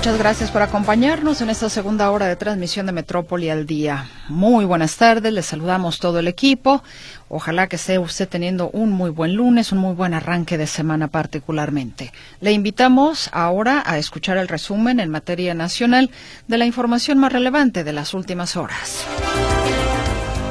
Muchas gracias por acompañarnos en esta segunda hora de transmisión de Metrópoli al día. Muy buenas tardes, les saludamos todo el equipo. Ojalá que esté usted teniendo un muy buen lunes, un muy buen arranque de semana particularmente. Le invitamos ahora a escuchar el resumen en materia nacional de la información más relevante de las últimas horas.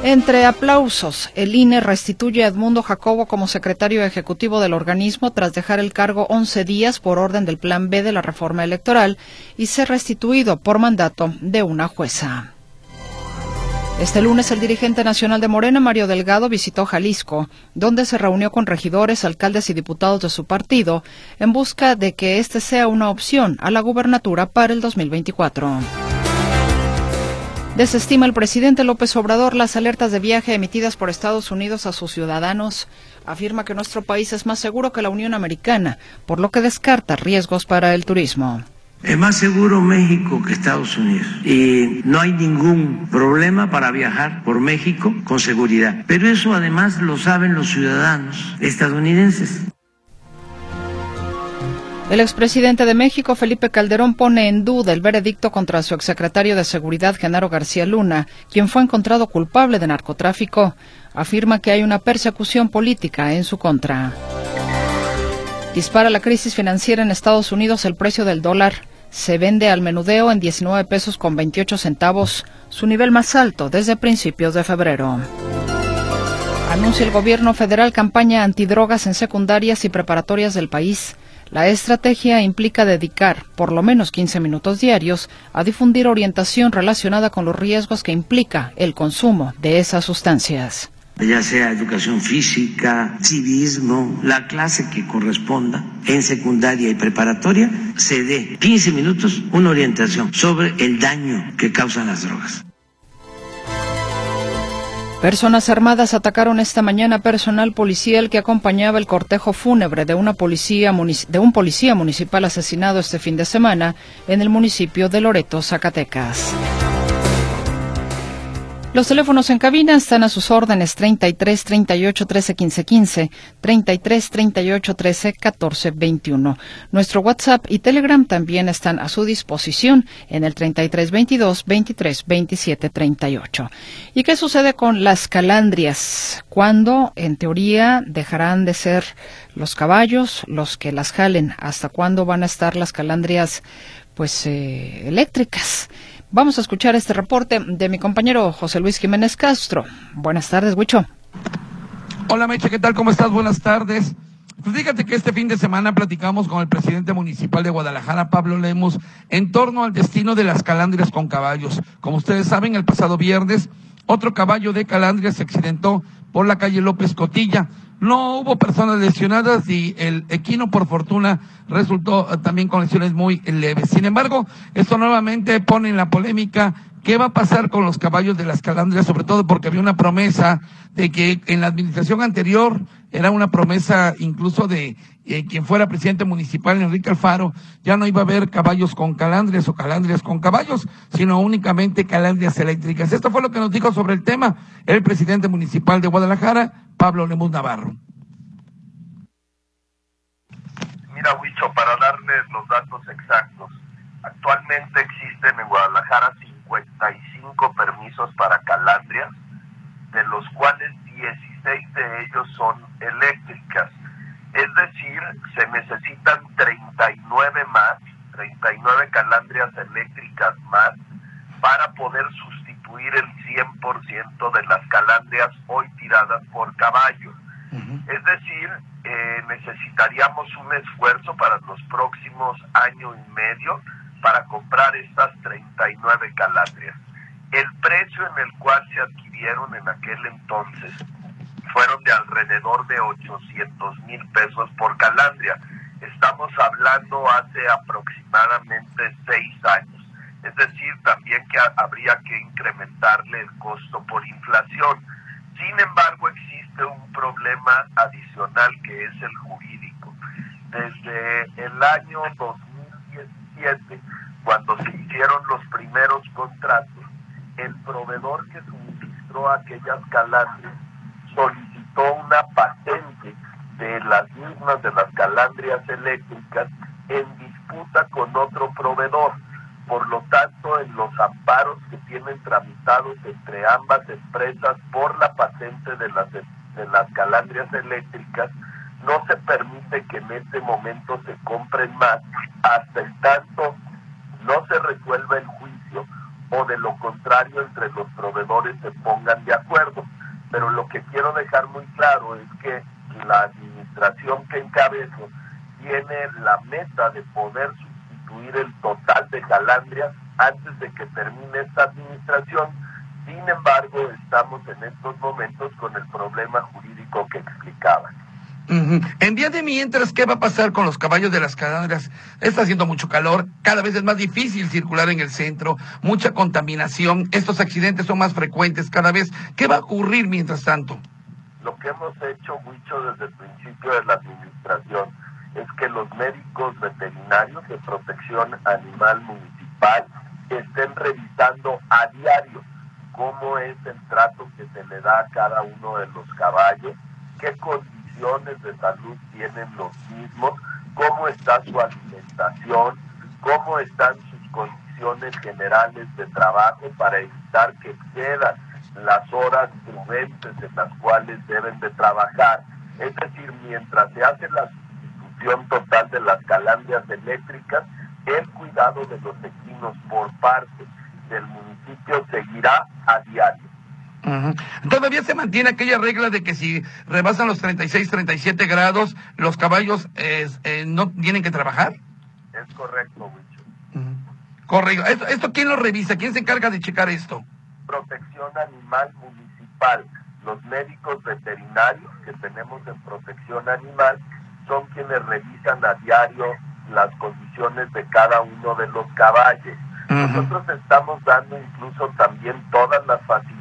Entre aplausos, el INE restituye a Edmundo Jacobo como secretario ejecutivo del organismo tras dejar el cargo 11 días por orden del Plan B de la reforma electoral y ser restituido por mandato de una jueza. Este lunes el dirigente nacional de Morena, Mario Delgado, visitó Jalisco, donde se reunió con regidores, alcaldes y diputados de su partido en busca de que este sea una opción a la gubernatura para el 2024. Desestima el presidente López Obrador las alertas de viaje emitidas por Estados Unidos a sus ciudadanos. Afirma que nuestro país es más seguro que la Unión Americana, por lo que descarta riesgos para el turismo. Es más seguro México que Estados Unidos y no hay ningún problema para viajar por México con seguridad. Pero eso además lo saben los ciudadanos estadounidenses. El expresidente de México, Felipe Calderón, pone en duda el veredicto contra su exsecretario de Seguridad, Genaro García Luna, quien fue encontrado culpable de narcotráfico. Afirma que hay una persecución política en su contra. Dispara la crisis financiera en Estados Unidos el precio del dólar. Se vende al menudeo en 19 pesos con 28 centavos, su nivel más alto desde principios de febrero. Anuncia el gobierno federal campaña antidrogas en secundarias y preparatorias del país. La estrategia implica dedicar por lo menos 15 minutos diarios a difundir orientación relacionada con los riesgos que implica el consumo de esas sustancias ya sea educación física, civismo, la clase que corresponda en secundaria y preparatoria, se dé 15 minutos una orientación sobre el daño que causan las drogas. Personas armadas atacaron esta mañana personal policial que acompañaba el cortejo fúnebre de, un policía municipal asesinado este fin de semana en el municipio de Loreto, Zacatecas. Los teléfonos en cabina están a sus órdenes 33 38 13 15 15, 33 38 13 14 21. Nuestro WhatsApp y Telegram también están a su disposición en el 33 22 23 27 38. ¿Y qué sucede con las calandrias? ¿Cuándo, en teoría, dejarán de ser los caballos los que las jalen? ¿Hasta cuándo van a estar las calandrias, pues, eh, eléctricas? Vamos a escuchar este reporte de mi compañero José Luis Jiménez Castro. Buenas tardes, Huicho. Hola, Meche, ¿qué tal? ¿Cómo estás? Buenas tardes. Pues fíjate que este fin de semana platicamos con el presidente municipal de Guadalajara, Pablo Lemos, en torno al destino de las calandrias con caballos. Como ustedes saben, el pasado viernes, otro caballo de calandrias se accidentó por la calle López Cotilla. No hubo personas lesionadas y el equino, por fortuna, resultó eh, también con lesiones muy leves. Sin embargo, esto nuevamente pone en la polémica qué va a pasar con los caballos de las calandrias, sobre todo porque había una promesa de que en la administración anterior era una promesa incluso de eh, quien fuera presidente municipal, Enrique Alfaro, ya no iba a haber caballos con calandrias o calandrias con caballos, sino únicamente calandrias eléctricas. Esto fue lo que nos dijo sobre el tema el presidente municipal de Guadalajara, Pablo Lemus Navarro. Mira, Huicho, para darles los datos exactos, actualmente existen en Guadalajara 55 permisos para calandrias, de los cuales 16 de ellos son eléctricas. Es decir, se necesitan 39 más, 39 calandrias eléctricas más, para poder sustituir el 100% de las calandrias hoy tiradas por caballo. Es decir, eh, necesitaríamos un esfuerzo para los próximos año y medio para comprar estas 39 calandrias. El precio en el cual se adquirieron en aquel entonces fueron de alrededor de 800 mil pesos por calandria. Estamos hablando hace aproximadamente seis años. Es decir, también que habría que incrementarle el costo por inflación. Sin embargo, existe un problema adicional que es el jurídico. Desde el año 2017, cuando se hicieron los primeros contratos, el proveedor que suministró aquellas calandrias solicitó una patente de las mismas de las calandrias eléctricas en disputa con otro proveedor. Por lo tanto, en los amparos que tienen tramitados entre ambas empresas por la patente de las, de las calandrias eléctricas, no se permite que en este momento se compren más hasta el tanto no se resuelva el juicio o de lo contrario entre los proveedores se pongan de acuerdo. Pero lo que quiero dejar muy claro es que la administración que encabezo tiene la meta de poder sustituir el total de Calandria antes de que termine esta administración. Sin embargo, estamos en estos momentos con el problema jurídico que explicaba. En día de mientras, ¿qué va a pasar con los caballos de las calandrias? Está haciendo mucho calor, cada vez es más difícil circular en el centro, mucha contaminación, estos accidentes son más frecuentes cada vez. ¿Qué va a ocurrir mientras tanto? Lo que hemos hecho, mucho desde el principio de la administración es que los médicos veterinarios de protección animal municipal estén revisando a diario cómo es el trato que se le da a cada uno de los caballos, qué condiciones de salud tienen los mismos, cómo está su alimentación, cómo están sus condiciones generales de trabajo para evitar que excedan las horas prudentes en las cuales deben de trabajar. Es decir, mientras se hace la sustitución total de las calandrias eléctricas, el cuidado de los equinos por parte del municipio seguirá a diario. Todavía se mantiene aquella regla de que si rebasan los 36, 37 grados, los caballos eh, no tienen que trabajar. Es correcto, Wicho. Correcto. ¿Esto, ¿Esto quién lo revisa? ¿Quién se encarga de checar esto? Protección Animal Municipal. Los médicos veterinarios que tenemos en protección animal son quienes revisan a diario las condiciones de cada uno de los caballos. Nosotros estamos dando incluso también todas las facilidades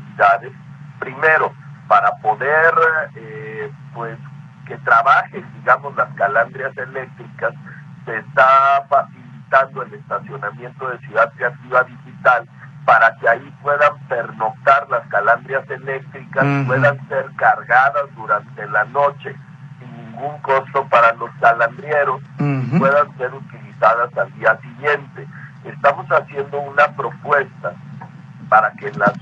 primero, para poder, eh, pues, que trabajen, digamos, las calandrias eléctricas, se está facilitando el estacionamiento de Ciudad Creativa Digital para que ahí puedan pernoctar las calandrias eléctricas, puedan ser cargadas durante la noche sin ningún costo para los calandrieros y puedan ser utilizadas al día siguiente. Estamos haciendo una propuesta para que las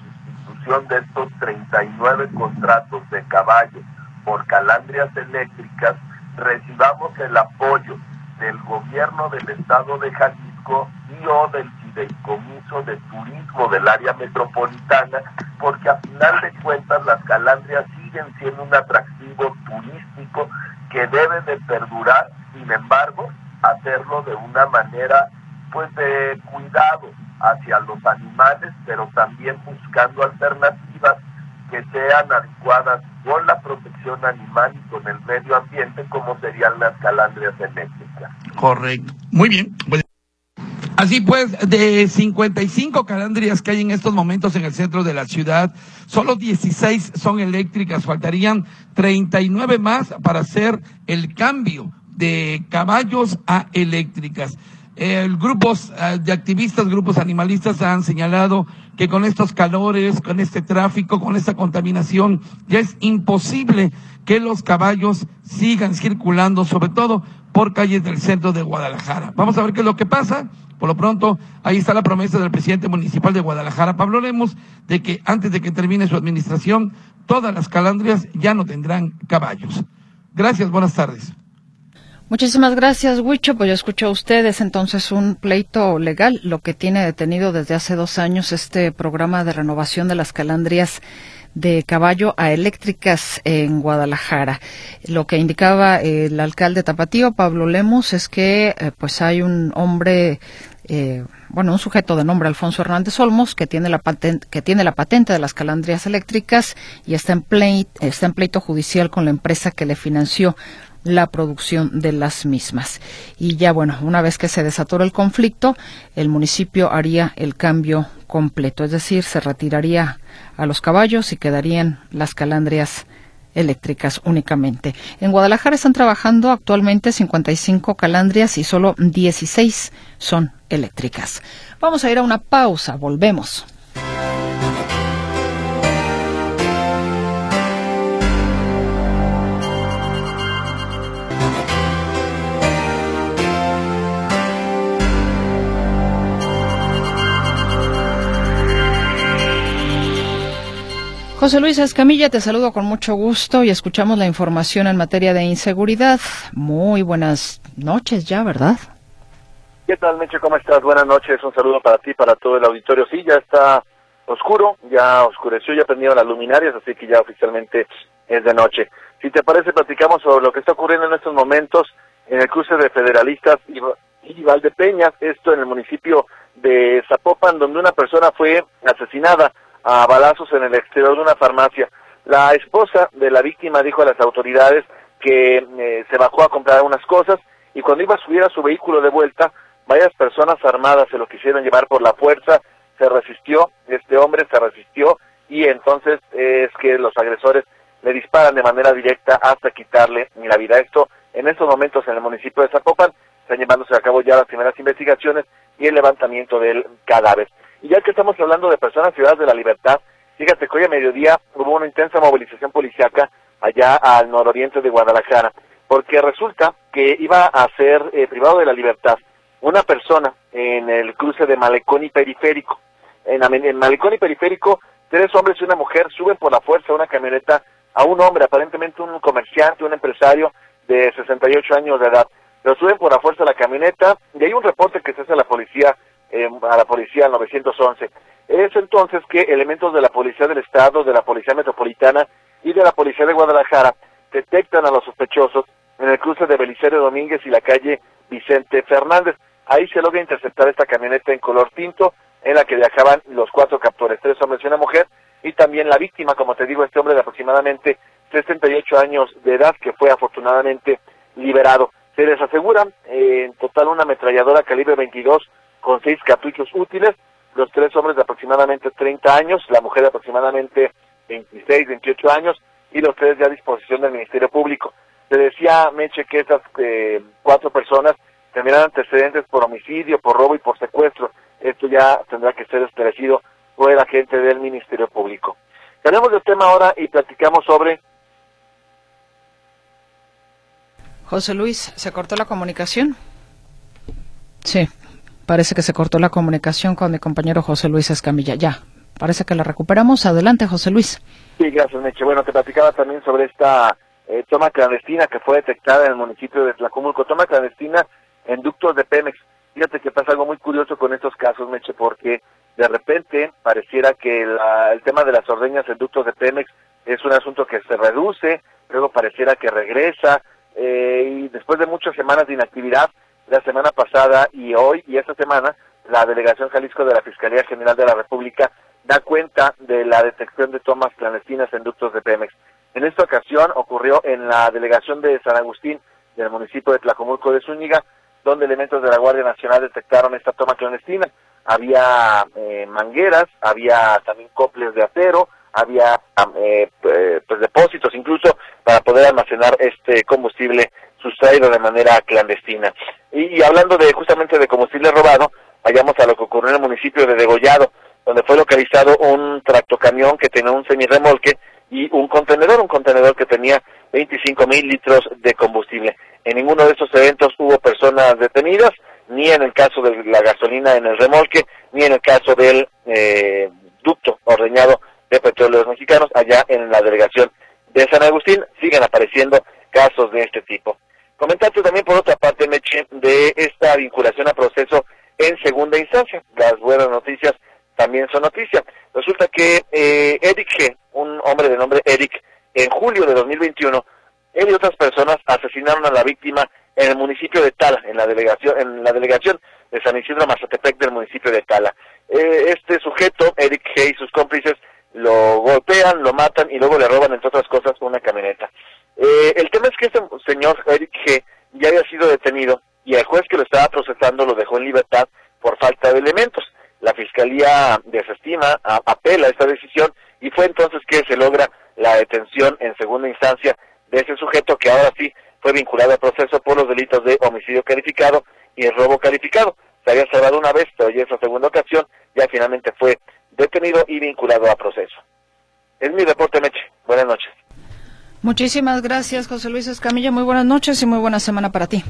de estos 39 contratos de caballos por calandrias eléctricas, recibamos el apoyo del gobierno del estado de Jalisco y o del fideicomiso de turismo del área metropolitana, porque a final de cuentas las calandrias siguen siendo un atractivo turístico que debe de perdurar, sin embargo, hacerlo de una manera pues de cuidado, hacia los animales, pero también buscando alternativas que sean adecuadas con la protección animal y con el medio ambiente, como serían las calandrias eléctricas. Correcto. Muy bien. Pues, así pues, de 55 calandrias que hay en estos momentos en el centro de la ciudad, solo 16 son eléctricas, faltarían 39 más para hacer el cambio de caballos a eléctricas. Eh, grupos eh, de activistas, grupos animalistas han señalado que con estos calores, con este tráfico, con esta contaminación, ya es imposible que los caballos sigan circulando, sobre todo por calles del centro de Guadalajara. Vamos a ver qué es lo que pasa. Por lo pronto, ahí está la promesa del presidente municipal de Guadalajara, Pablo Lemos, de que antes de que termine su administración, todas las calandrias ya no tendrán caballos. Gracias, buenas tardes. Muchísimas gracias, Huicho. Pues ya escuchó ustedes entonces un pleito legal, lo que tiene detenido desde hace dos años este programa de renovación de las calandrias de caballo a eléctricas en Guadalajara. Lo que indicaba el alcalde Tapatío, Pablo Lemos, es que eh, pues hay un hombre eh, bueno, un sujeto de nombre Alfonso Hernández Olmos que tiene la patente, que tiene la patente de las calandrias eléctricas y está en, está en pleito judicial con la empresa que le financió la producción de las mismas. Y ya bueno, una vez que se desatora el conflicto, el municipio haría el cambio completo, es decir, se retiraría a los caballos y quedarían las calandrias eléctricas únicamente. En Guadalajara están trabajando actualmente 55 calandrias y solo 16 son eléctricas. Vamos a ir a una pausa, volvemos. José Luis Escamilla, te saludo con mucho gusto y escuchamos la información en materia de inseguridad. Muy buenas noches ya, ¿verdad? ¿Qué tal, Meche? ¿Cómo estás? Buenas noches. Un saludo para ti, para todo el auditorio. Sí, ya está oscuro, ya oscureció, ya prendieron las luminarias, así que ya oficialmente es de noche. Si te parece, platicamos sobre lo que está ocurriendo en estos momentos en el cruce de Federalistas y, y Valdepeñas, esto en el municipio de Zapopan, donde una persona fue asesinada a balazos en el exterior de una farmacia. La esposa de la víctima dijo a las autoridades que eh, se bajó a comprar unas cosas y cuando iba a subir a su vehículo de vuelta, varias personas armadas se lo quisieron llevar por la fuerza, se resistió, este hombre se resistió y entonces es que los agresores le disparan de manera directa hasta quitarle la vida. Esto en estos momentos en el municipio de Zapopan están llevándose a cabo ya las primeras investigaciones y el levantamiento del cadáver. Y ya que estamos hablando de personas ciudades de la libertad, fíjate que hoy a mediodía hubo una intensa movilización policiaca allá al nororiente de Guadalajara, porque resulta que iba a ser eh, privado de la libertad una persona en el cruce de Malecón y Periférico. En, en Malecón y Periférico, tres hombres y una mujer suben por la fuerza una camioneta a un hombre, aparentemente un comerciante, un empresario de 68 años de edad. Lo suben por la fuerza de la camioneta y hay un reporte que se hace a la policía eh, a la policía 911. Es entonces que elementos de la Policía del Estado, de la Policía Metropolitana y de la Policía de Guadalajara detectan a los sospechosos en el cruce de Belisario Domínguez y la calle Vicente Fernández. Ahí se logra interceptar esta camioneta en color tinto en la que viajaban los cuatro captores, tres hombres y una mujer, y también la víctima, como te digo, este hombre de aproximadamente 68 años de edad que fue afortunadamente liberado. Se les asegura eh, en total una ametralladora calibre 22 con seis cartuchos útiles, los tres hombres de aproximadamente 30 años, la mujer de aproximadamente 26, 28 años y los tres ya a disposición del Ministerio Público. Se decía, Meche, que estas eh, cuatro personas tendrán antecedentes por homicidio, por robo y por secuestro. Esto ya tendrá que ser esclarecido por el agente del Ministerio Público. Tenemos el tema ahora y platicamos sobre... José Luis, ¿se cortó la comunicación? Sí, Parece que se cortó la comunicación con mi compañero José Luis Escamilla. Ya, parece que la recuperamos. Adelante, José Luis. Sí, gracias, Meche. Bueno, te platicaba también sobre esta eh, toma clandestina que fue detectada en el municipio de Tlacomulco. Toma clandestina en ductos de Pemex. Fíjate que pasa algo muy curioso con estos casos, Meche, porque de repente pareciera que el tema de las ordeñas en ductos de Pemex es un asunto que se reduce, luego pareciera que regresa, eh, y después de muchas semanas de inactividad, la semana pasada y hoy y esta semana, la Delegación Jalisco de la Fiscalía General de la República da cuenta de la detección de tomas clandestinas en ductos de Pemex. En esta ocasión ocurrió en la delegación de San Agustín del municipio de Tlacomulco de Zúñiga, donde elementos de la Guardia Nacional detectaron esta toma clandestina. Había eh, mangueras, había también coples de acero, había eh, pues depósitos incluso para poder almacenar este combustible sustraído de manera clandestina. Y, hablando de justamente de combustible robado, vayamos a lo que ocurrió en el municipio de Degollado, donde fue localizado un tractocamión que tenía un semirremolque y un contenedor, un contenedor que tenía 25 mil litros de combustible. En ninguno de estos eventos hubo personas detenidas, ni en el caso de la gasolina en el remolque, ni en el caso del eh, ducto ordeñado de petróleos mexicanos allá en la delegación de San Agustín. Siguen apareciendo casos de este tipo. Comentarte también por otra parte, Meche, de esta vinculación a proceso en segunda instancia. Las buenas noticias también son noticias. Resulta que eh, Eric G., un hombre de nombre Eric, en julio de 2021, él y otras personas asesinaron a la víctima en el municipio de Tala, en la delegación, en la delegación de San Isidro Mazatepec del municipio de Tala. Eh, este sujeto, Eric G. y sus cómplices, lo golpean, lo matan y luego le roban, entre otras cosas, una camioneta. Eh, el tema es que este señor Eric G. ya había sido detenido y el juez que lo estaba procesando lo dejó en libertad por falta de elementos. La fiscalía desestima, apela a esta decisión y fue entonces que se logra la detención en segunda instancia de ese sujeto que ahora sí fue vinculado al proceso por los delitos de homicidio calificado y el robo calificado. Se había cerrado una vez, pero ya esa segunda ocasión ya finalmente fue detenido y vinculado a proceso. Es mi reporte, Meche. Buenas noches. Muchísimas gracias, José Luis Escamilla. Muy buenas noches y muy buena semana para ti.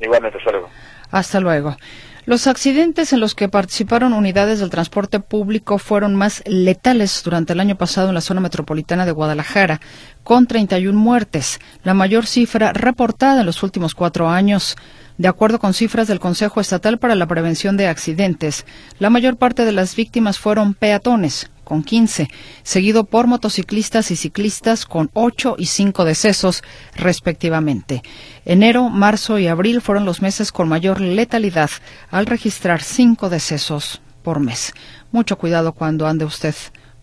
Igualmente, hasta luego. Hasta luego. Los accidentes en los que participaron unidades del transporte público fueron más letales durante el año pasado en la zona metropolitana de Guadalajara, con 31 muertes, la mayor cifra reportada en los últimos cuatro años. De acuerdo con cifras del Consejo Estatal para la Prevención de Accidentes, la mayor parte de las víctimas fueron peatones, con 15, seguido por motociclistas y ciclistas con 8 y 5 decesos, respectivamente. Enero, marzo y abril fueron los meses con mayor letalidad, al registrar 5 decesos por mes. Mucho cuidado cuando ande usted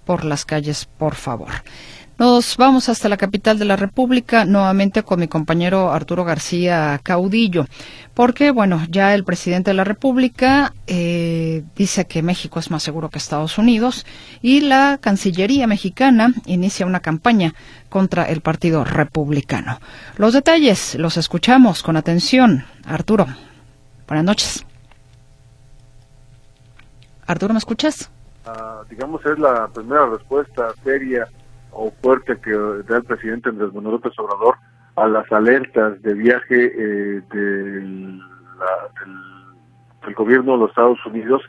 por las calles, por favor. Nos vamos hasta la capital de la República, nuevamente con mi compañero Arturo García Caudillo, porque, bueno, ya el presidente de la República eh, dice que México es más seguro que Estados Unidos y la Cancillería mexicana inicia una campaña contra el Partido Republicano. Los detalles los escuchamos con atención. Arturo, buenas noches. Arturo, ¿me escuchas? Uh, digamos, es la primera respuesta seria o fuerte que da el presidente Andrés Manuel López Obrador a las alertas de viaje eh, del, gobierno de los Estados Unidos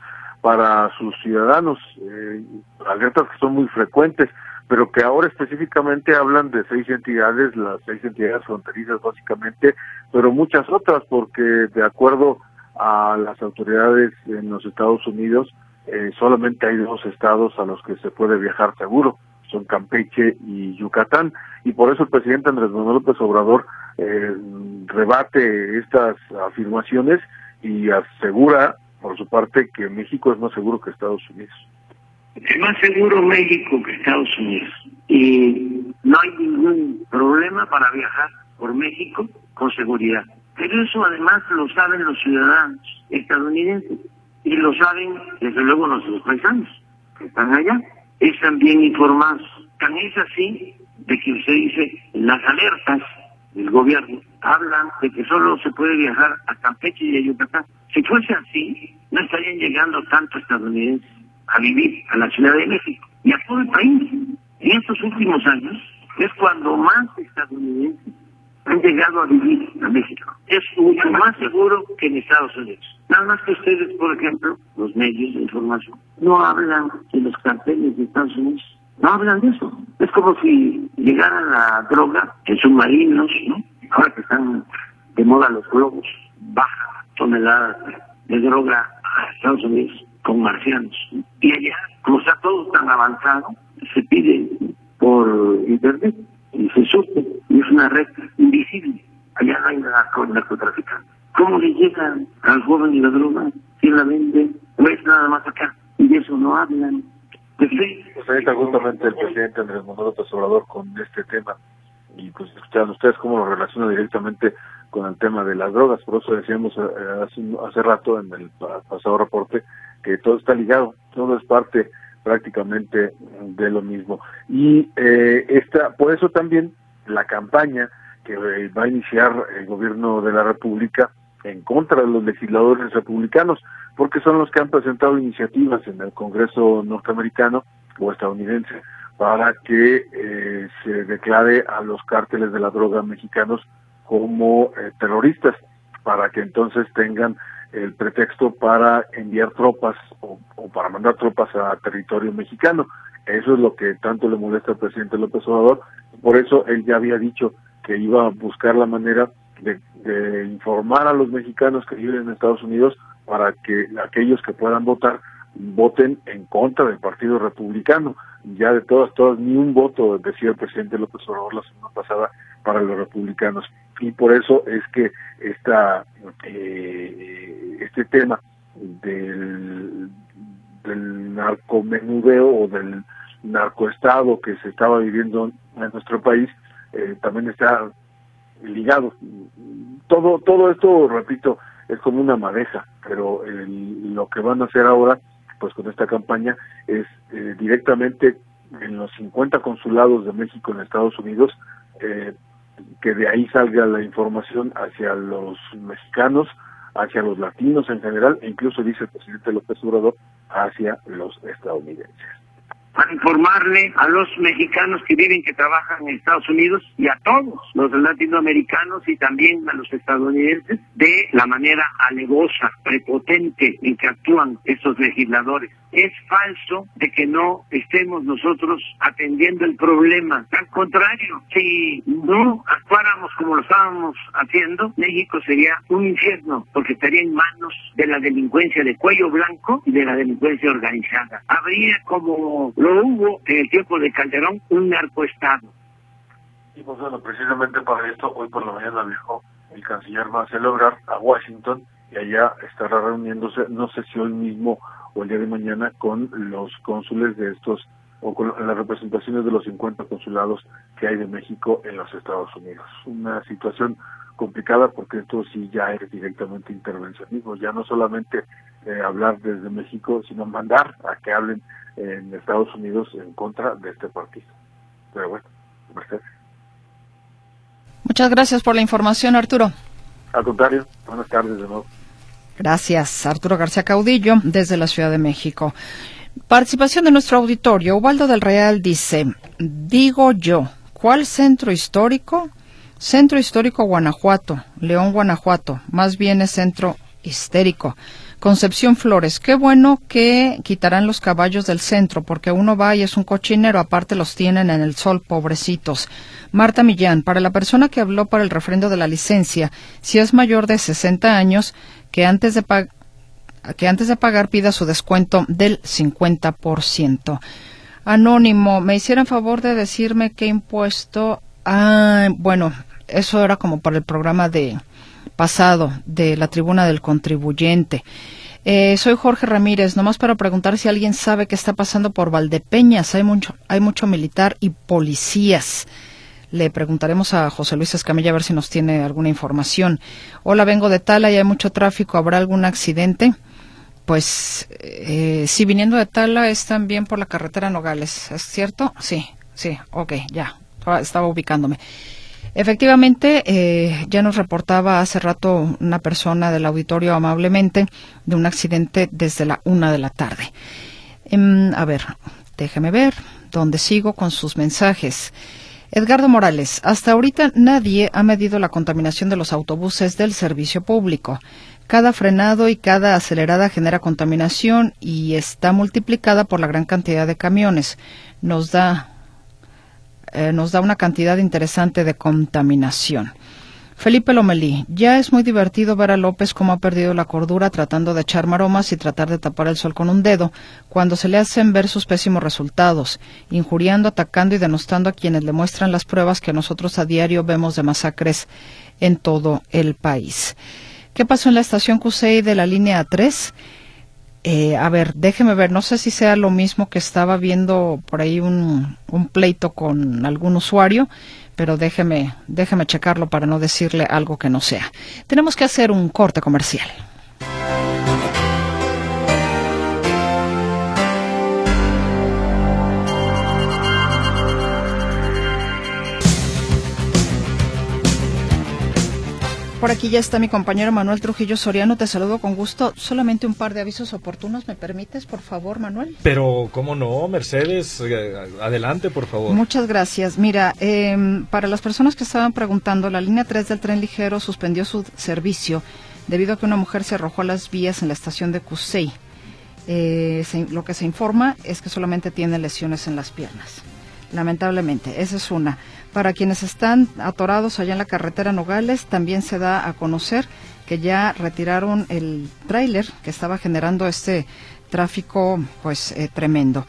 para sus ciudadanos, eh, alertas que son muy frecuentes, pero que ahora específicamente hablan de seis entidades, las seis entidades fronterizas básicamente, pero muchas otras, porque de acuerdo a las autoridades en los Estados Unidos, eh, solamente hay dos estados a los que se puede viajar seguro son Campeche y Yucatán, y por eso el presidente Andrés Manuel López Obrador eh, rebate estas afirmaciones y asegura, por su parte, que México es más seguro que Estados Unidos. Es más seguro México que Estados Unidos, y no hay ningún problema para viajar por México con seguridad. Pero eso además lo saben los ciudadanos estadounidenses y lo saben desde luego nuestros paisanos que están allá están bien informados. Tan es así de que usted dice, las alertas del gobierno hablan de que solo se puede viajar a Campeche y a Yucatán. Si fuese así, no estarían llegando tantos estadounidenses a vivir a la Ciudad de México y a todo el país. En estos últimos años es cuando más estadounidenses han llegado a vivir a México. Es mucho más seguro que en Estados Unidos. Nada más que ustedes, por ejemplo, los medios de información, no hablan de los carteles de Estados Unidos. No hablan de eso. Es como si llegara la droga en submarinos, ¿no? Ahora que están de moda los globos, baja toneladas de droga a Estados Unidos con marcianos. Y allá, como está todo tan avanzado, se pide por internet y se surte. Y es una red invisible. Allá no hay narcotraficantes. ¿Cómo le llegan al joven y la droga? ¿Quién la vende? ¿O es nada más acá? Y de eso no hablan. Pues ahí está justamente el presidente Andrés Manuel López Obrador con este tema. Y pues escuchan ustedes cómo lo relaciona directamente con el tema de las drogas. Por eso decíamos eh, hace, hace rato en el pasado reporte que todo está ligado, todo es parte prácticamente de lo mismo. Y eh, esta, por eso también la campaña que va a iniciar el gobierno de la República en contra de los legisladores republicanos, porque son los que han presentado iniciativas en el Congreso norteamericano o estadounidense para que eh, se declare a los cárteles de la droga mexicanos como eh, terroristas, para que entonces tengan el pretexto para enviar tropas o, para mandar tropas a territorio mexicano. Eso es lo que tanto le molesta al presidente López Obrador. Por eso él ya había dicho que iba a buscar la manera de, informar a los mexicanos que viven en Estados Unidos para que aquellos que puedan votar voten en contra del Partido Republicano. Ya de todas, todas, ni un voto, decía el presidente López Obrador la semana pasada, para los republicanos. Y por eso es que esta, eh, este tema del, del narcomenudeo o del narcoestado que se estaba viviendo en nuestro país eh, también está ligado. Todo, todo esto, repito, es como una madeja, pero lo que van a hacer ahora, pues con esta campaña, es eh, directamente en los 50 consulados de México en Estados Unidos, eh, que de ahí salga la información hacia los mexicanos, hacia los latinos en general, e incluso dice el presidente López Obrador, hacia los estadounidenses. para informarle a los mexicanos que viven, que trabajan en Estados Unidos y a todos los latinoamericanos y también a los estadounidenses de la manera alevosa, prepotente en que actúan estos legisladores. Es falso de que no estemos nosotros atendiendo el problema. Al contrario, si no actuáramos como lo estábamos haciendo, México sería un infierno porque estaría en manos de la delincuencia de cuello blanco y de la delincuencia organizada. Habría como lo hubo en el tiempo de Calderón un narcoestado. Y pues bueno, precisamente para esto, hoy por la mañana viajó el canciller Marcelo Ebrard a Washington y allá estará reuniéndose, no sé si hoy mismo o el día de mañana, con los cónsules de estos o con las representaciones de los 50 consulados que hay de México en los Estados Unidos. Una situación complicada porque esto sí ya es directamente intervencionismo, ya no solamente eh, hablar desde México, sino mandar a que hablen en Estados Unidos en contra de este partido. Pero bueno, Mercedes. Muchas gracias por la información, Arturo. Al contrario, buenas tardes de nuevo. Gracias, Arturo García Caudillo, desde la Ciudad de México. Participación de nuestro auditorio. Ubaldo del Real dice, digo yo, ¿cuál centro histórico? Centro Histórico Guanajuato, León, Guanajuato, más bien es centro histérico. Concepción Flores, qué bueno que quitarán los caballos del centro, porque uno va y es un cochinero, aparte los tienen en el sol, pobrecitos. Marta Millán, para la persona que habló para el refrendo de la licencia, si es mayor de 60 años, que antes de, que antes de pagar pida su descuento del 50%. Anónimo, me hicieran favor de decirme qué impuesto. Ah, bueno, eso era como para el programa de pasado de la tribuna del contribuyente. Eh, soy Jorge Ramírez, nomás para preguntar si alguien sabe qué está pasando por Valdepeñas. Hay mucho, hay mucho militar y policías. Le preguntaremos a José Luis Escamilla a ver si nos tiene alguna información. Hola, vengo de Tala y hay mucho tráfico. ¿Habrá algún accidente? Pues eh, si viniendo de Tala es también por la carretera Nogales, ¿es cierto? Sí, sí, ok, ya, estaba ubicándome. Efectivamente, eh, ya nos reportaba hace rato una persona del auditorio amablemente de un accidente desde la una de la tarde. Em, a ver, déjeme ver dónde sigo con sus mensajes. Edgardo Morales, hasta ahorita nadie ha medido la contaminación de los autobuses del servicio público. Cada frenado y cada acelerada genera contaminación y está multiplicada por la gran cantidad de camiones. Nos da eh, nos da una cantidad interesante de contaminación. Felipe Lomelí, ya es muy divertido ver a López cómo ha perdido la cordura tratando de echar maromas y tratar de tapar el sol con un dedo, cuando se le hacen ver sus pésimos resultados, injuriando, atacando y denostando a quienes le muestran las pruebas que nosotros a diario vemos de masacres en todo el país. ¿Qué pasó en la estación Cusey de la línea 3? Eh, a ver, déjeme ver, no sé si sea lo mismo que estaba viendo por ahí un pleito con algún usuario, pero déjeme, déjeme checarlo para no decirle algo que no sea. Tenemos que hacer un corte comercial. Por aquí ya está mi compañero Manuel Trujillo Soriano. Te saludo con gusto. Solamente un par de avisos oportunos, ¿me permites, por favor, Manuel? Pero, ¿cómo no, Mercedes? Eh, adelante, por favor. Muchas gracias. Mira, eh, para las personas que estaban preguntando, la línea 3 del tren ligero suspendió su servicio debido a que una mujer se arrojó a las vías en la estación de Cusey. Eh, lo que se informa es que solamente tiene lesiones en las piernas. Lamentablemente, esa es una. Para quienes están atorados allá en la carretera Nogales, también se da a conocer que ya retiraron el tráiler que estaba generando este tráfico pues eh, tremendo.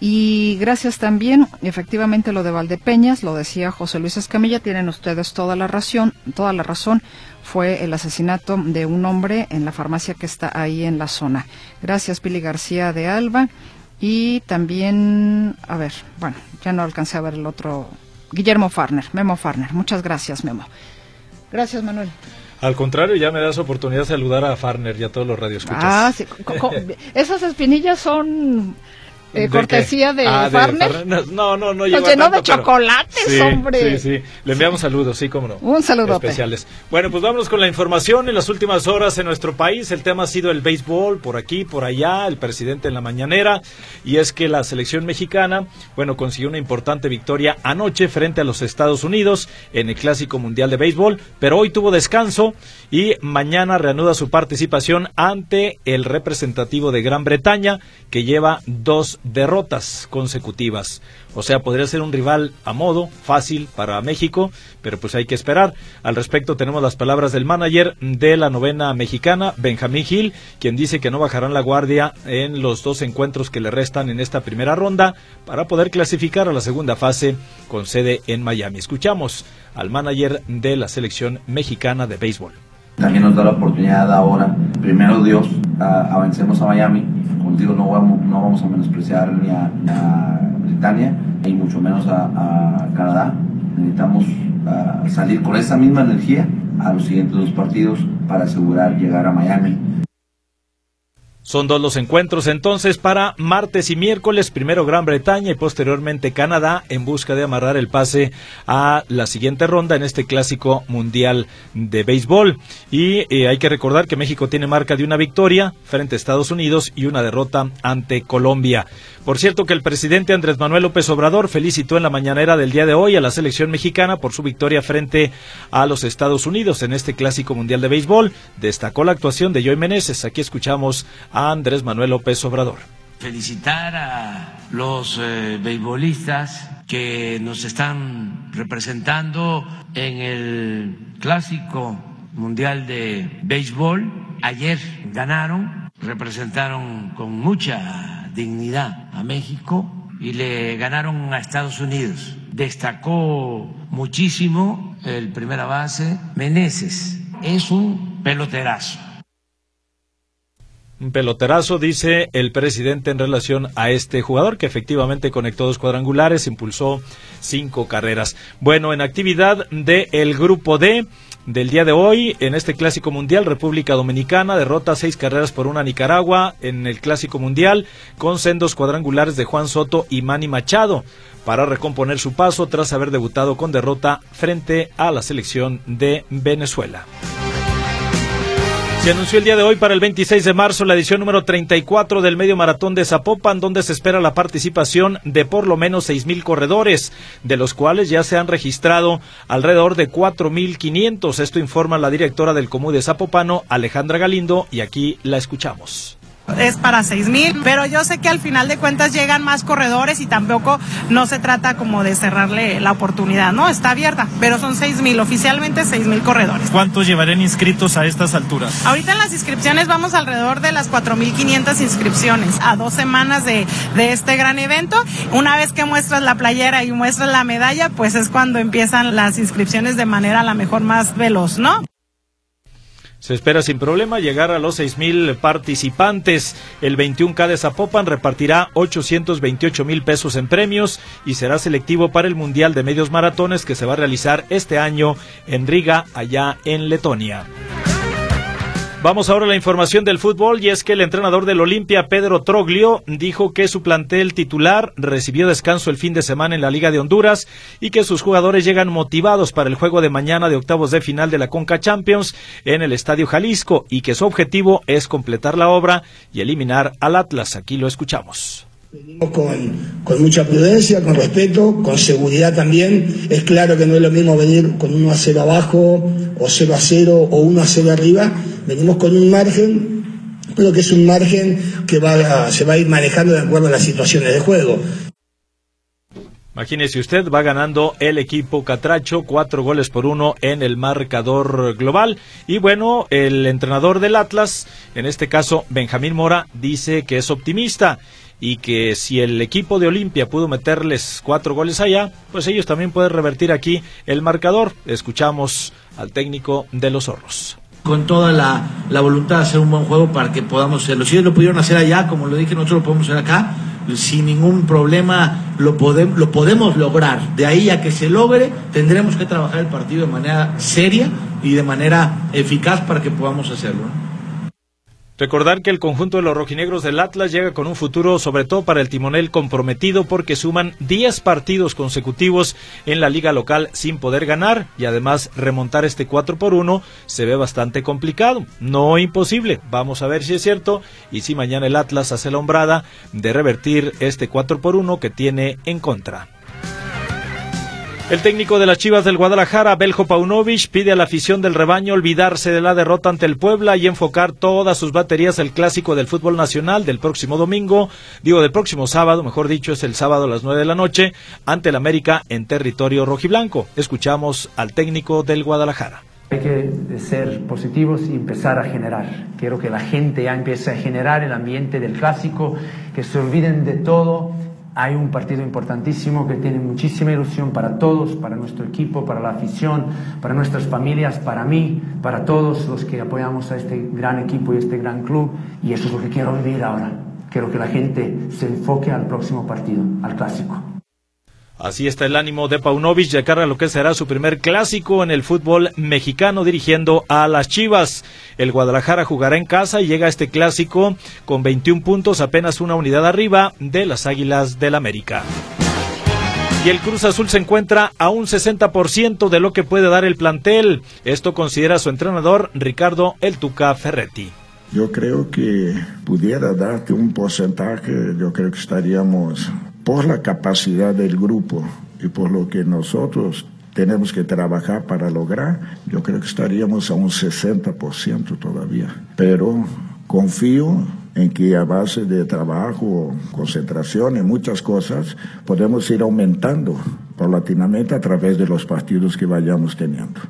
Y gracias también, efectivamente lo de Valdepeñas, lo decía José Luis Escamilla, tienen ustedes toda la razón, toda la razón, fue el asesinato de un hombre en la farmacia que está ahí en la zona. Gracias Pili García de Alba y también, a ver, bueno, ya no alcancé a ver el otro Guillermo Farner, Memo Farner. Muchas gracias, Memo. Gracias, Manuel. Al contrario, ya me das oportunidad de saludar a Farner y a todos los radioescuchas. Ah, sí. Esas espinillas son Eh, cortesía de, ah, Farner. No, no, no. Nos llenó de chocolates, hombre. Sí, sí. Le enviamos saludos, sí, cómo no. Un saludo Especiales. Bueno, pues vamos con la información. En las últimas horas en nuestro país, el tema ha sido el béisbol, por aquí, por allá, el presidente en la mañanera. Y es que la selección mexicana, bueno, consiguió una importante victoria anoche frente a los Estados Unidos en el Clásico Mundial de Béisbol, pero hoy tuvo descanso y mañana reanuda su participación ante el representativo de Gran Bretaña, que lleva dos derrotas consecutivas. O sea, podría ser un rival a modo, fácil para México, pero pues hay que esperar. Al respecto tenemos las palabras del manager de la novena mexicana, Benjamín Gil, quien dice que no bajarán la guardia en los dos encuentros que le restan en esta primera ronda para poder clasificar a la segunda fase con sede en Miami. Escuchamos al manager de la selección mexicana de béisbol. También nos da la oportunidad ahora, primero Dios, a, vencernos a Miami. Digo, no vamos, no vamos a menospreciar ni a, Britania, y mucho menos a, Canadá. Necesitamos ah, salir con esa misma energía a los siguientes dos partidos para asegurar llegar a Miami son dos los encuentros entonces para martes y miércoles, primero Gran Bretaña y posteriormente Canadá en busca de amarrar el pase a la siguiente ronda en este clásico mundial de béisbol. Y eh, hay que recordar que México tiene marca de una victoria frente a Estados Unidos y una derrota ante Colombia. Por cierto que el presidente Andrés Manuel López Obrador felicitó en la mañanera del día de hoy a la selección mexicana por su victoria frente a los Estados Unidos en este clásico mundial de béisbol. Destacó la actuación de Joey Meneses. Aquí escuchamos a Andrés Manuel López Obrador. Felicitar a los eh, beisbolistas que nos están representando en el clásico mundial de béisbol. Ayer ganaron, representaron con mucha dignidad a México y le ganaron a Estados Unidos. Destacó muchísimo el primera base Meneses. Es un peloterazo. Un peloterazo, dice el presidente en relación a este jugador que efectivamente conectó dos cuadrangulares, impulsó cinco carreras. Bueno, en actividad del grupo D, del día de hoy en este Clásico Mundial. República Dominicana derrota seis carreras por una Nicaragua en el Clásico Mundial con sendos cuadrangulares de Juan Soto y Manny Machado para recomponer su paso tras haber debutado con derrota frente a la selección de Venezuela. Se anunció el día de hoy para el 26 de marzo la edición número 34 del Medio Maratón de Zapopan, donde se espera la participación de por lo menos 6.000 corredores, de los cuales ya se han registrado alrededor de 4.500. Esto informa la directora del Comú de Zapopano, Alejandra Galindo, y aquí la escuchamos es para seis mil, pero yo sé que al final de cuentas llegan más corredores y tampoco no se trata como de cerrarle la oportunidad, ¿no? Está abierta, pero son seis mil, oficialmente seis mil corredores. ¿Cuántos llevarán inscritos a estas alturas? Ahorita en las inscripciones vamos alrededor de las 4.500 inscripciones a dos semanas de, de este gran evento. Una vez que muestras la playera y muestras la medalla, pues es cuando empiezan las inscripciones de manera a la mejor más veloz, ¿no? Se espera sin problema llegar a los 6.000 participantes. El 21K de Zapopan repartirá 828 mil pesos en premios y será selectivo para el Mundial de Medios Maratones que se va a realizar este año en Riga, allá en Letonia. Vamos ahora a la información del fútbol y es que el entrenador del Olimpia, Pedro Troglio, dijo que su plantel titular recibió descanso el fin de semana en la Liga de Honduras y que sus jugadores llegan motivados para el juego de mañana de octavos de final de la Conca Champions en el Estadio Jalisco y que su objetivo es completar la obra y eliminar al Atlas. Aquí lo escuchamos. Con, con, mucha prudencia, con respeto, con seguridad también. Es claro que no es lo mismo venir con 1 a 0 abajo, o 0 a 0, o 1 a 0 arriba. Venimos con un margen, pero que es un margen que va se va a ir manejando de acuerdo a las situaciones de juego. Imagínese usted, va ganando el equipo Catracho, cuatro goles por uno en el marcador global. Y bueno, el entrenador del Atlas, en este caso Benjamín Mora, dice que es optimista y que si el equipo de Olimpia pudo meterles cuatro goles allá, pues ellos también pueden revertir aquí el marcador. Escuchamos al técnico de los zorros con toda la, voluntad de hacer un buen juego para que podamos hacerlo. Si ellos lo pudieron hacer allá, como lo dije, nosotros lo podemos hacer acá, sin ningún problema lo, lo podemos lograr. De ahí a que se logre, tendremos que trabajar el partido de manera seria y de manera eficaz para que podamos hacerlo. Recordar que el conjunto de los rojinegros del Atlas llega con un futuro, sobre todo para el timonel, comprometido porque suman 10 partidos consecutivos en la liga local sin poder ganar y además remontar este 4 por 1 se ve bastante complicado. No imposible. Vamos a ver si es cierto y si mañana el Atlas hace la hombrada de revertir este 4 por 1 que tiene en contra. El técnico de las Chivas del Guadalajara, Beljo Paunovic, pide a la afición del rebaño olvidarse de la derrota ante el Puebla y enfocar todas sus baterías al clásico del fútbol nacional del próximo domingo, digo del próximo sábado, mejor dicho, es el sábado a las nueve de la noche, ante el América en territorio rojiblanco. Escuchamos al técnico del Guadalajara. Hay que ser positivos y empezar a generar. Quiero que la gente ya empiece a generar el ambiente del clásico, que se olviden de todo hay un partido importantísimo que tiene muchísima ilusión para todos, para nuestro equipo, para la afición, para nuestras familias, para mí, para todos los que apoyamos a este gran equipo y este gran club. Y eso es lo que quiero vivir ahora. Quiero que la gente se enfoque al próximo partido, al clásico. Así está el ánimo de Paunovic de cara lo que será su primer clásico en el fútbol mexicano dirigiendo a las Chivas. El Guadalajara jugará en casa y llega a este clásico con 21 puntos, apenas una unidad arriba de las Águilas del América. Y el Cruz Azul se encuentra a un 60% de lo que puede dar el plantel. Esto considera su entrenador Ricardo El Tuca Ferretti. Yo creo que pudiera darte un porcentaje, yo creo que estaríamos por la capacidad del grupo y por lo que nosotros tenemos que trabajar para lograr, yo creo que estaríamos a un 60% todavía. Pero confío en que a base de trabajo, concentración y muchas cosas, podemos ir aumentando paulatinamente a través de los partidos que vayamos teniendo.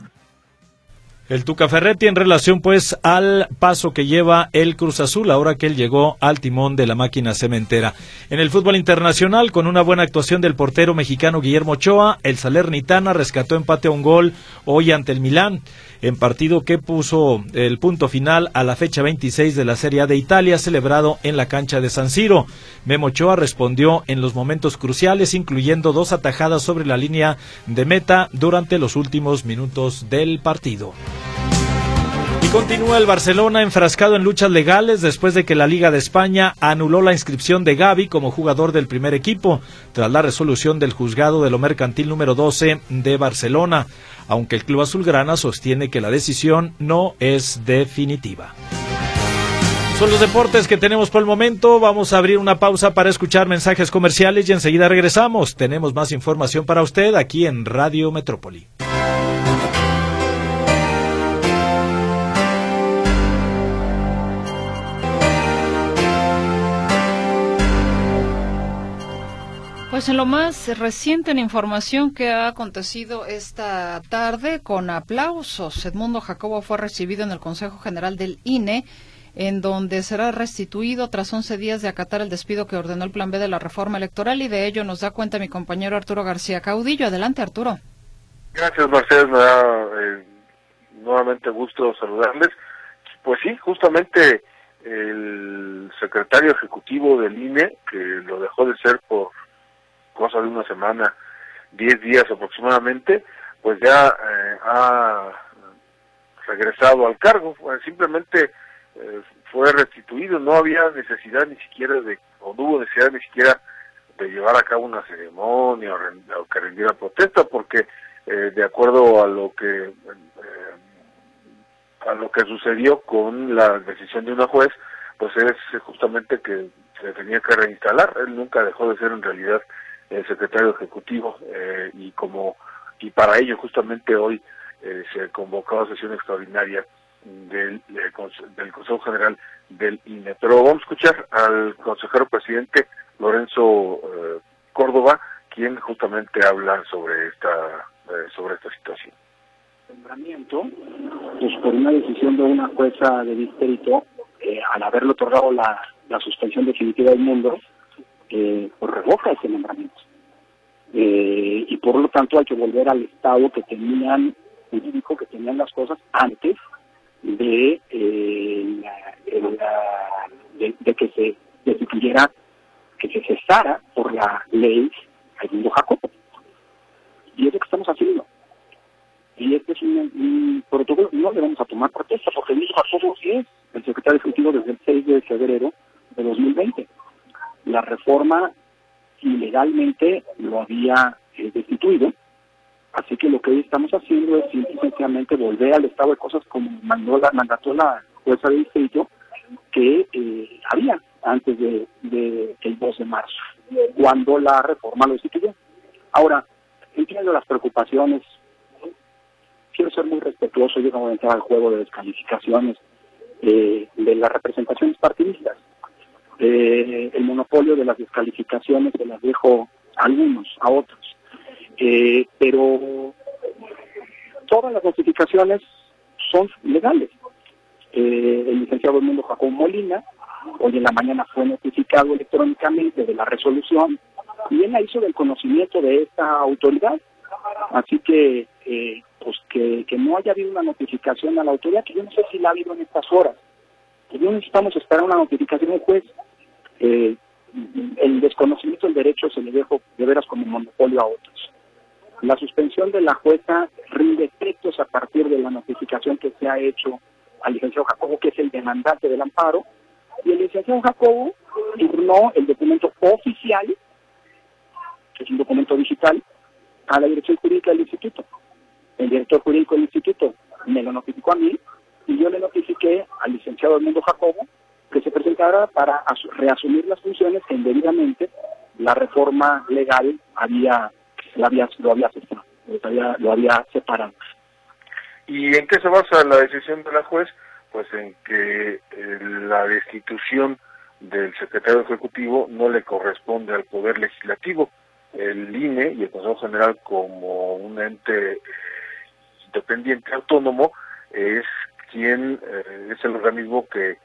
El Tuca Ferretti en relación pues al paso que lleva el Cruz Azul ahora que él llegó al timón de la máquina cementera. En el fútbol internacional, con una buena actuación del portero mexicano Guillermo Ochoa, el Salernitana rescató empate a un gol hoy ante el Milán en partido que puso el punto final a la fecha 26 de la Serie A de Italia celebrado en la cancha de San Siro. Memo Ochoa respondió en los momentos cruciales, incluyendo dos atajadas sobre la línea de meta durante los últimos minutos del partido. Y continúa el Barcelona enfrascado en luchas legales después de que la Liga de España anuló la inscripción de Gaby como jugador del primer equipo, tras la resolución del juzgado de lo mercantil número 12 de Barcelona, aunque el club azulgrana sostiene que la decisión no es definitiva. Son los deportes que tenemos por el momento. Vamos a abrir una pausa para escuchar mensajes comerciales y enseguida regresamos. Tenemos más información para usted aquí en Radio Metrópoli. Pues en lo más reciente en información que ha acontecido esta tarde, con aplausos, Edmundo Jacobo fue recibido en el Consejo General del INE, en donde será restituido tras 11 días de acatar el despido que ordenó el Plan B de la reforma electoral y de ello nos da cuenta mi compañero Arturo García Caudillo. Adelante, Arturo. Gracias, Mercedes. Me da eh, nuevamente gusto saludarles. Pues sí, justamente el secretario ejecutivo del INE, que lo dejó de ser por cosa de una semana, diez días aproximadamente, pues ya eh, ha regresado al cargo, simplemente eh, fue restituido, no había necesidad ni siquiera de, o no hubo necesidad ni siquiera de llevar a cabo una ceremonia o, que rendiera protesta, porque eh, de acuerdo a lo que a lo que sucedió con la decisión de una juez, pues es justamente que se tenía que reinstalar. Él nunca dejó de ser en realidad el secretario ejecutivo eh, y como y para ello justamente hoy eh, se convocó a sesión extraordinaria del, del, Consejo General del INE. Pero vamos a escuchar al consejero presidente Lorenzo eh, Córdoba, quien justamente habla sobre esta sobre esta situación. Nombramiento, pues por una decisión de una jueza de distrito, al haberle otorgado la, la suspensión definitiva del mundo, eh, pues revoca ese nombramiento. Eh, y por lo tanto hay que volver al estado que tenían, jurídico, que tenían las cosas antes de, eh, de, que se destituyera, que se cesara por la ley mundo Jacobo. Y es lo que estamos haciendo. Y este es un un, protocolo, no le vamos a tomar protesta, porque mismo Jacobo es el secretario ejecutivo desde el 6 de febrero de 2020. La reforma ilegalmente lo había eh, destituido, así que lo que hoy estamos haciendo es simplemente volver al estado de cosas como mandó la, mandató la jueza de distrito que eh, había antes de, el 2 de marzo, cuando la reforma lo destituyó. Ahora, entiendo las preocupaciones, quiero ser muy respetuoso, yo no voy a entrar al juego de descalificaciones eh, de las representaciones partidistas. Eh, el monopolio de las descalificaciones se las dejo a algunos, a otros. Eh, pero todas las notificaciones son legales. el licenciado Mundo Jacob Molina, hoy en la mañana fue notificado electrónicamente de la resolución y él la hizo del conocimiento de esta autoridad. Así que, pues que, que no haya habido una notificación a la autoridad, que yo no sé si la ha habido en estas horas. Que no necesitamos esperar una notificación del juez. Eh, el desconocimiento del derecho se le dejó de veras como monopolio a otros. La suspensión de la jueza rinde efectos a partir de la notificación que se ha hecho al licenciado Jacobo, que es el demandante del amparo, y el licenciado Jacobo turnó el documento oficial, que es un documento digital, a la dirección jurídica del instituto. El director jurídico del instituto me lo notificó a mí y yo le notifiqué al licenciado Edmundo Jacobo que se presentara para reasumir las funciones que indebidamente la reforma legal había, lo había, había, lo había separado. ¿Y en qué se basa la decisión de la juez? Pues en que eh, la destitución del secretario ejecutivo no le corresponde al Poder Legislativo. El INE y el Consejo General como un ente independiente autónomo es quien eh, es el organismo que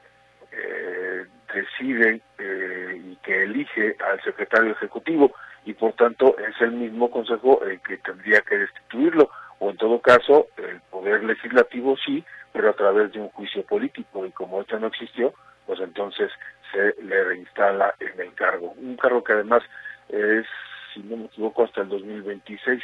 eh, decide eh, y que elige al secretario ejecutivo y por tanto es el mismo consejo el que tendría que destituirlo o en todo caso el poder legislativo sí pero a través de un juicio político y como esto no existió pues entonces se le reinstala en el cargo. Un cargo que además es si no me equivoco hasta el 2026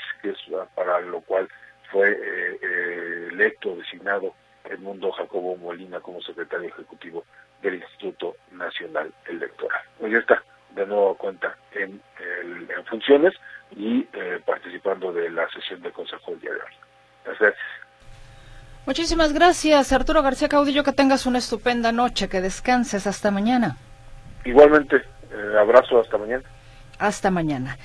Muchísimas gracias, Arturo García Caudillo. Que tengas una estupenda noche, que descanses. Hasta mañana. Igualmente, abrazo, hasta mañana. Hasta mañana.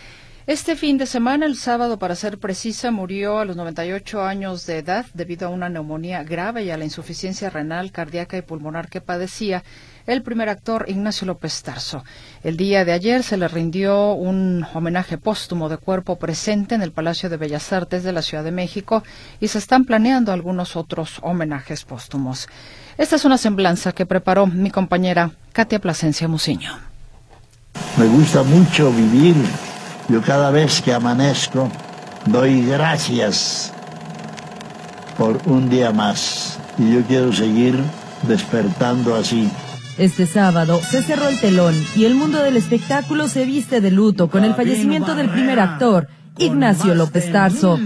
Este fin de semana, el sábado para ser precisa, murió a los 98 años de edad debido a una neumonía grave y a la insuficiencia renal, cardíaca y pulmonar que padecía el primer actor Ignacio López Tarso. El día de ayer se le rindió un homenaje póstumo de cuerpo presente en el Palacio de Bellas Artes de la Ciudad de México y se están planeando algunos otros homenajes póstumos. Esta es una semblanza que preparó mi compañera Katia Plasencia Muciño. Me gusta mucho vivir yo cada vez que amanezco doy gracias por un día más y yo quiero seguir despertando así. Este sábado se cerró el telón y el mundo del espectáculo se viste de luto con el fallecimiento del primer actor Ignacio López Tarso.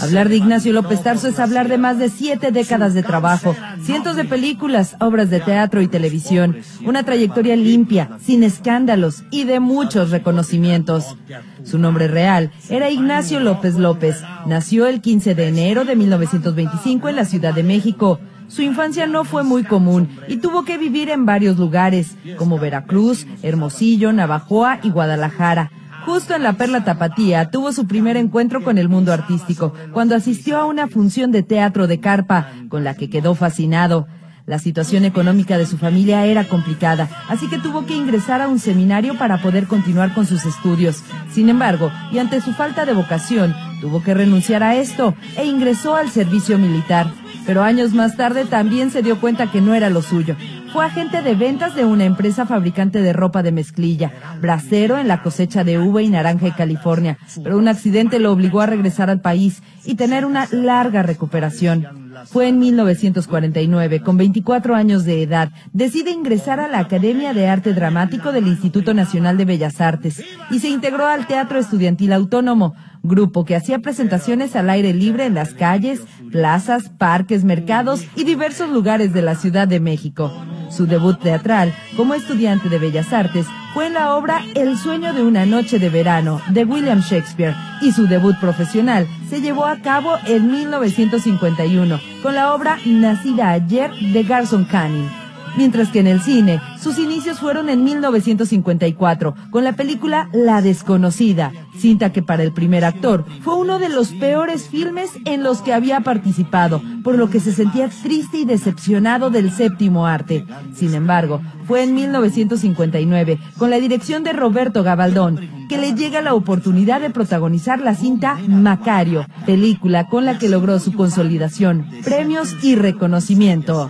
Hablar de Ignacio López Tarso es hablar de más de siete décadas de trabajo, cientos de películas, obras de teatro y televisión, una trayectoria limpia, sin escándalos y de muchos reconocimientos. Su nombre real era Ignacio López López. Nació el 15 de enero de 1925 en la Ciudad de México. Su infancia no fue muy común y tuvo que vivir en varios lugares, como Veracruz, Hermosillo, Navajoa y Guadalajara. Justo en la Perla Tapatía tuvo su primer encuentro con el mundo artístico, cuando asistió a una función de teatro de carpa, con la que quedó fascinado. La situación económica de su familia era complicada, así que tuvo que ingresar a un seminario para poder continuar con sus estudios. Sin embargo, y ante su falta de vocación, tuvo que renunciar a esto e ingresó al servicio militar. Pero años más tarde también se dio cuenta que no era lo suyo. Fue agente de ventas de una empresa fabricante de ropa de mezclilla, bracero en la cosecha de uva y naranja en California, pero un accidente lo obligó a regresar al país y tener una larga recuperación. Fue en 1949, con 24 años de edad, decide ingresar a la Academia de Arte Dramático del Instituto Nacional de Bellas Artes y se integró al Teatro Estudiantil Autónomo. Grupo que hacía presentaciones al aire libre en las calles, plazas, parques, mercados y diversos lugares de la Ciudad de México. Su debut teatral como estudiante de Bellas Artes fue en la obra El sueño de una noche de verano de William Shakespeare y su debut profesional se llevó a cabo en 1951 con la obra Nacida ayer de Garson Canning mientras que en el cine sus inicios fueron en 1954 con la película La desconocida, cinta que para el primer actor fue uno de los peores filmes en los que había participado, por lo que se sentía triste y decepcionado del séptimo arte. Sin embargo, fue en 1959 con la dirección de Roberto Gabaldón que le llega la oportunidad de protagonizar la cinta Macario, película con la que logró su consolidación, premios y reconocimiento.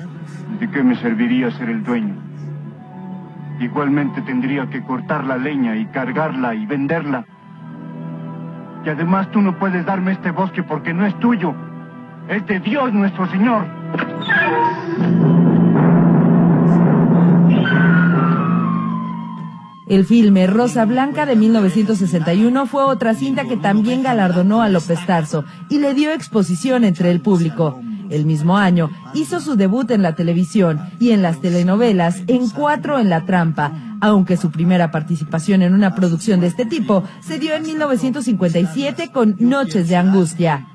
¿De qué me serviría ser el dueño? Igualmente tendría que cortar la leña y cargarla y venderla. Y además tú no puedes darme este bosque porque no es tuyo. Es de Dios nuestro Señor. El filme Rosa Blanca de 1961 fue otra cinta que también galardonó a López Tarso y le dio exposición entre el público. El mismo año hizo su debut en la televisión y en las telenovelas en Cuatro en la Trampa, aunque su primera participación en una producción de este tipo se dio en 1957 con Noches de Angustia.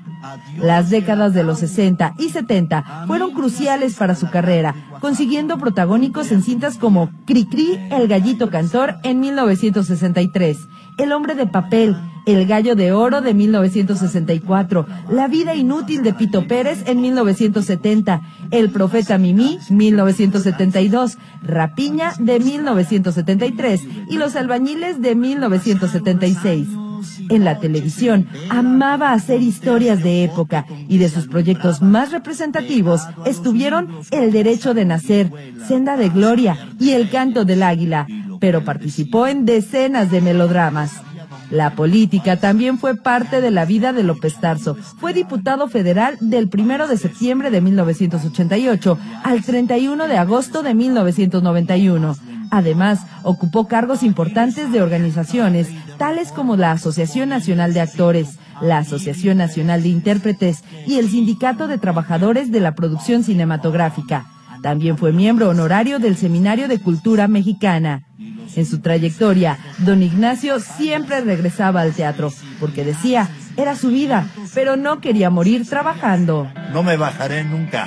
Las décadas de los 60 y 70 fueron cruciales para su carrera, consiguiendo protagónicos en cintas como Cricri, El Gallito Cantor en 1963, El Hombre de Papel, El Gallo de Oro de 1964, La Vida Inútil de Pito Pérez en 1970, El Profeta Mimi 1972, Rapiña de 1973 y Los Albañiles de 1976 en la televisión, amaba hacer historias de época y de sus proyectos más representativos estuvieron El Derecho de Nacer, Senda de Gloria y El Canto del Águila, pero participó en decenas de melodramas. La política también fue parte de la vida de López Tarso. Fue diputado federal del 1 de septiembre de 1988 al 31 de agosto de 1991. Además, ocupó cargos importantes de organizaciones, tales como la Asociación Nacional de Actores, la Asociación Nacional de Intérpretes y el Sindicato de Trabajadores de la Producción Cinematográfica. También fue miembro honorario del Seminario de Cultura Mexicana. En su trayectoria, don Ignacio siempre regresaba al teatro, porque decía, era su vida, pero no quería morir trabajando. No me bajaré nunca.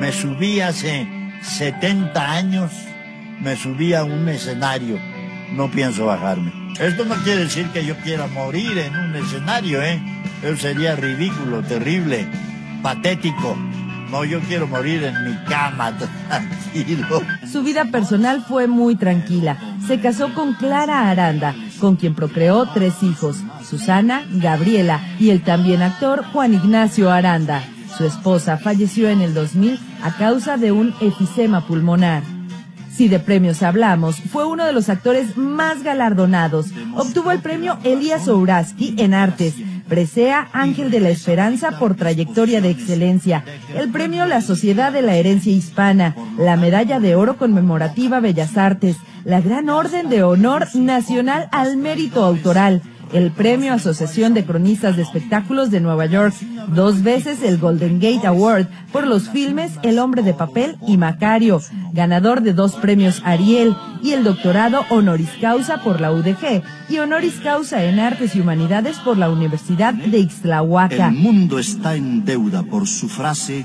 Me subí hace 70 años me subí a un escenario, no pienso bajarme. Esto no quiere decir que yo quiera morir en un escenario, ¿eh? Eso sería ridículo, terrible, patético. No, yo quiero morir en mi cama, tranquilo. Su vida personal fue muy tranquila. Se casó con Clara Aranda, con quien procreó tres hijos, Susana, Gabriela y el también actor Juan Ignacio Aranda. Su esposa falleció en el 2000 a causa de un efisema pulmonar. Si de premios hablamos, fue uno de los actores más galardonados. Obtuvo el premio Elías Ouraski en artes, Presea Ángel de la Esperanza por trayectoria de excelencia, el premio La Sociedad de la Herencia Hispana, la Medalla de Oro conmemorativa Bellas Artes, la Gran Orden de Honor Nacional al Mérito Autoral, el Premio Asociación de Cronistas de Espectáculos de Nueva York, dos veces el Golden Gate Award por los filmes El Hombre de Papel y Macario, ganador de dos premios Ariel y el doctorado honoris causa por la UDG y honoris causa en Artes y Humanidades por la Universidad de Ixtlahuaca. El mundo está en deuda por su frase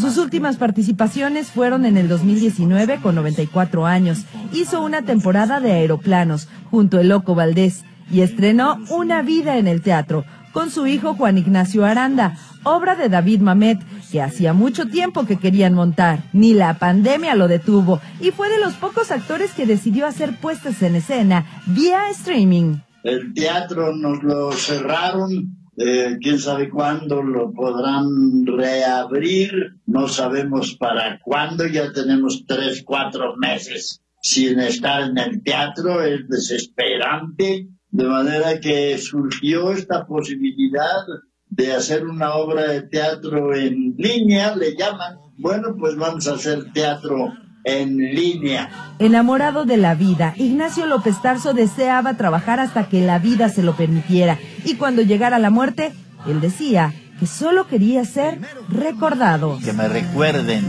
sus últimas participaciones fueron en el 2019 con 94 años. Hizo una temporada de aeroplanos junto a Loco Valdés y estrenó Una vida en el teatro con su hijo Juan Ignacio Aranda, obra de David Mamet, que hacía mucho tiempo que querían montar. Ni la pandemia lo detuvo y fue de los pocos actores que decidió hacer puestas en escena vía streaming. El teatro nos lo cerraron eh, quién sabe cuándo lo podrán reabrir, no sabemos para cuándo, ya tenemos tres, cuatro meses sin estar en el teatro, es desesperante de manera que surgió esta posibilidad de hacer una obra de teatro en línea, le llaman. Bueno, pues vamos a hacer teatro en línea. Enamorado de la vida, Ignacio López Tarso deseaba trabajar hasta que la vida se lo permitiera y cuando llegara la muerte, él decía que solo quería ser recordado. Que me recuerden,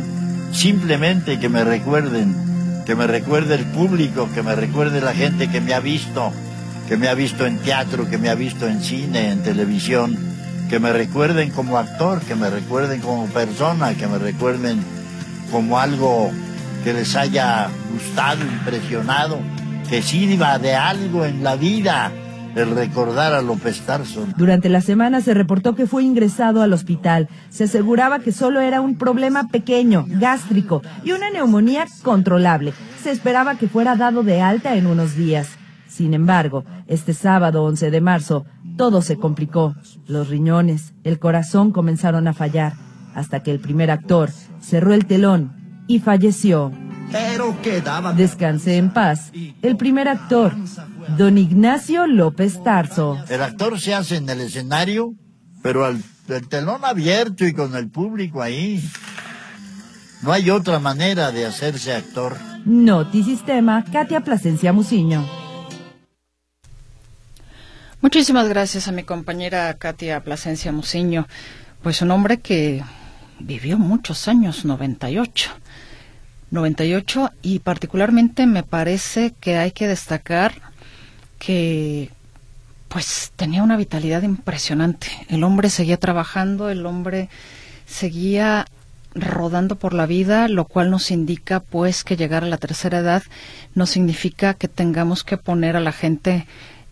simplemente que me recuerden, que me recuerde el público, que me recuerde la gente que me ha visto, que me ha visto en teatro, que me ha visto en cine, en televisión, que me recuerden como actor, que me recuerden como persona, que me recuerden como algo que les haya gustado, impresionado, que sirva de algo en la vida el recordar a López Tarso. Durante la semana se reportó que fue ingresado al hospital. Se aseguraba que solo era un problema pequeño, gástrico y una neumonía controlable. Se esperaba que fuera dado de alta en unos días. Sin embargo, este sábado 11 de marzo, todo se complicó. Los riñones, el corazón comenzaron a fallar, hasta que el primer actor cerró el telón y falleció. Pero quedaba. Descanse en paz. El primer actor, don Ignacio López Tarso. El actor se hace en el escenario, pero al el telón abierto y con el público ahí. No hay otra manera de hacerse actor. Notisistema, Katia Plasencia Muciño. Muchísimas gracias a mi compañera Katia Plasencia Muciño. Pues un hombre que vivió muchos años, 98. 98 y particularmente me parece que hay que destacar que pues tenía una vitalidad impresionante. El hombre seguía trabajando, el hombre seguía rodando por la vida, lo cual nos indica pues que llegar a la tercera edad no significa que tengamos que poner a la gente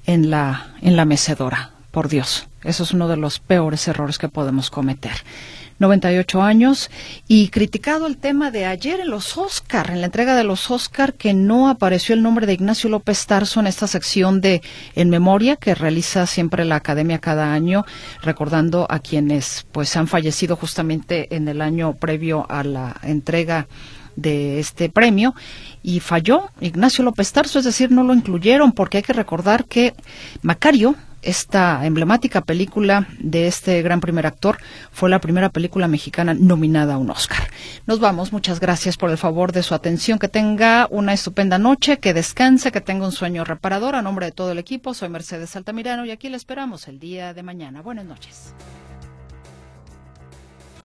en la en la mecedora, por Dios. Eso es uno de los peores errores que podemos cometer. 98 años y criticado el tema de ayer en los Oscar, en la entrega de los Oscar, que no apareció el nombre de Ignacio López Tarso en esta sección de En Memoria que realiza siempre la Academia cada año, recordando a quienes pues han fallecido justamente en el año previo a la entrega de este premio y falló Ignacio López Tarso, es decir, no lo incluyeron porque hay que recordar que Macario, esta emblemática película de este gran primer actor fue la primera película mexicana nominada a un Oscar. Nos vamos, muchas gracias por el favor de su atención, que tenga una estupenda noche, que descanse, que tenga un sueño reparador. A nombre de todo el equipo, soy Mercedes Altamirano y aquí le esperamos el día de mañana. Buenas noches.